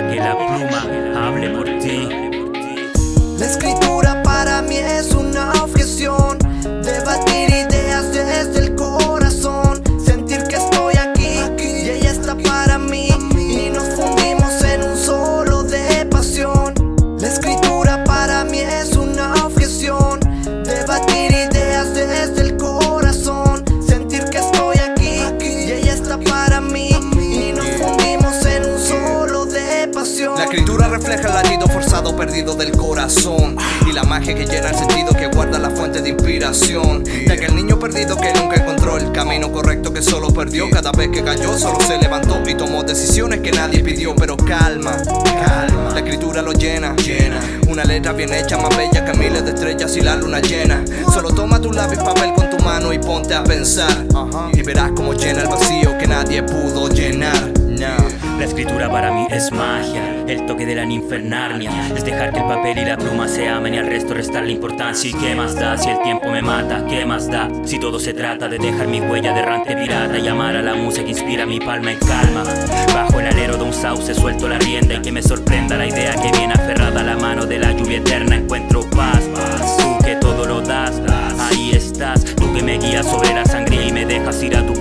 que la pluma hable por ti. La escritura para mí es una objeción. Perdido del corazón. Y la magia que llena el sentido que guarda la fuente de inspiración. De aquel niño perdido que nunca encontró el camino correcto que solo perdió. Cada vez que cayó solo se levantó y tomó decisiones que nadie pidió. Pero calma calma. La escritura lo llena. Llena. Una letra bien hecha más bella que miles de estrellas y la luna llena. Solo toma tu lápiz papel con tu mano y ponte a pensar. Y verás cómo llena el vacío que nadie pudo llenar La escritura para mí es magia, el toque de la ninfernarnia Es dejar que el papel y la pluma se amen y al resto restarle importancia. ¿Y qué más da si el tiempo me mata? ¿Qué más da si todo se trata de dejar mi huella de errante pirata Y amar a la música que inspira mi palma en calma Bajo el alero de un sauce suelto la rienda Y que me sorprenda la idea que viene aferrada a la mano de la lluvia eterna. Encuentro paz, tú que todo lo das, ahí estás. Tú que me guías sobre la sangre y me dejas ir a tu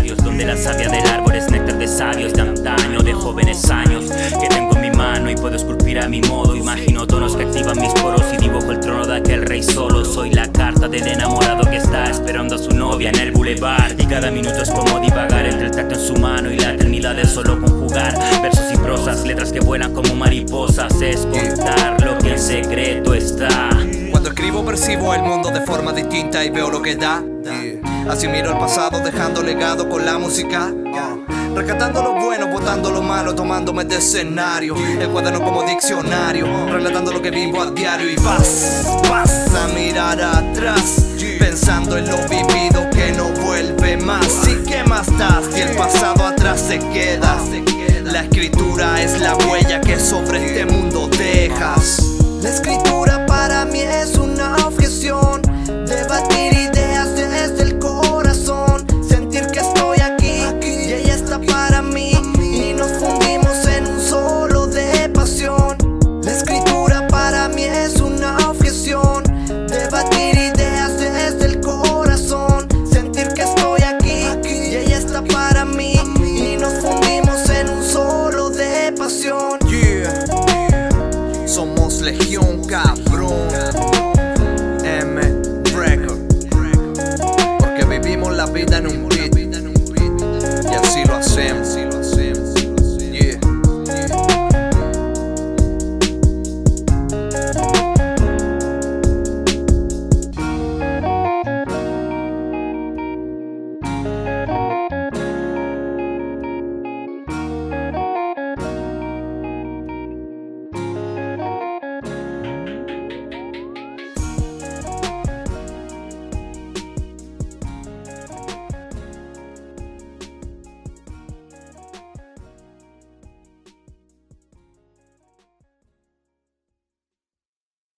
Donde la savia del árbol es néctar de sabios de antaño, de jóvenes años Que tengo en mi mano y puedo esculpir a mi modo Imagino tonos que activan mis poros y dibujo el trono de aquel rey solo Soy la carta del enamorado que está esperando a su novia en el boulevard Y cada minuto es como divagar entre el tacto en su mano y la eternidad es solo conjugar Versos y prosas, letras que vuelan como mariposas Es contar lo que en secreto está Cuando escribo percibo el mundo de forma distinta y veo lo que da. Así miro el pasado dejando legado con la música. Rescatando lo bueno, botando lo malo, tomándome de escenario. El cuaderno como diccionario, relatando lo que vivo a diario. Y vas, vas a mirar atrás, pensando en lo vivido que no vuelve más. ¿Y qué más das si el pasado atrás se queda? La escritura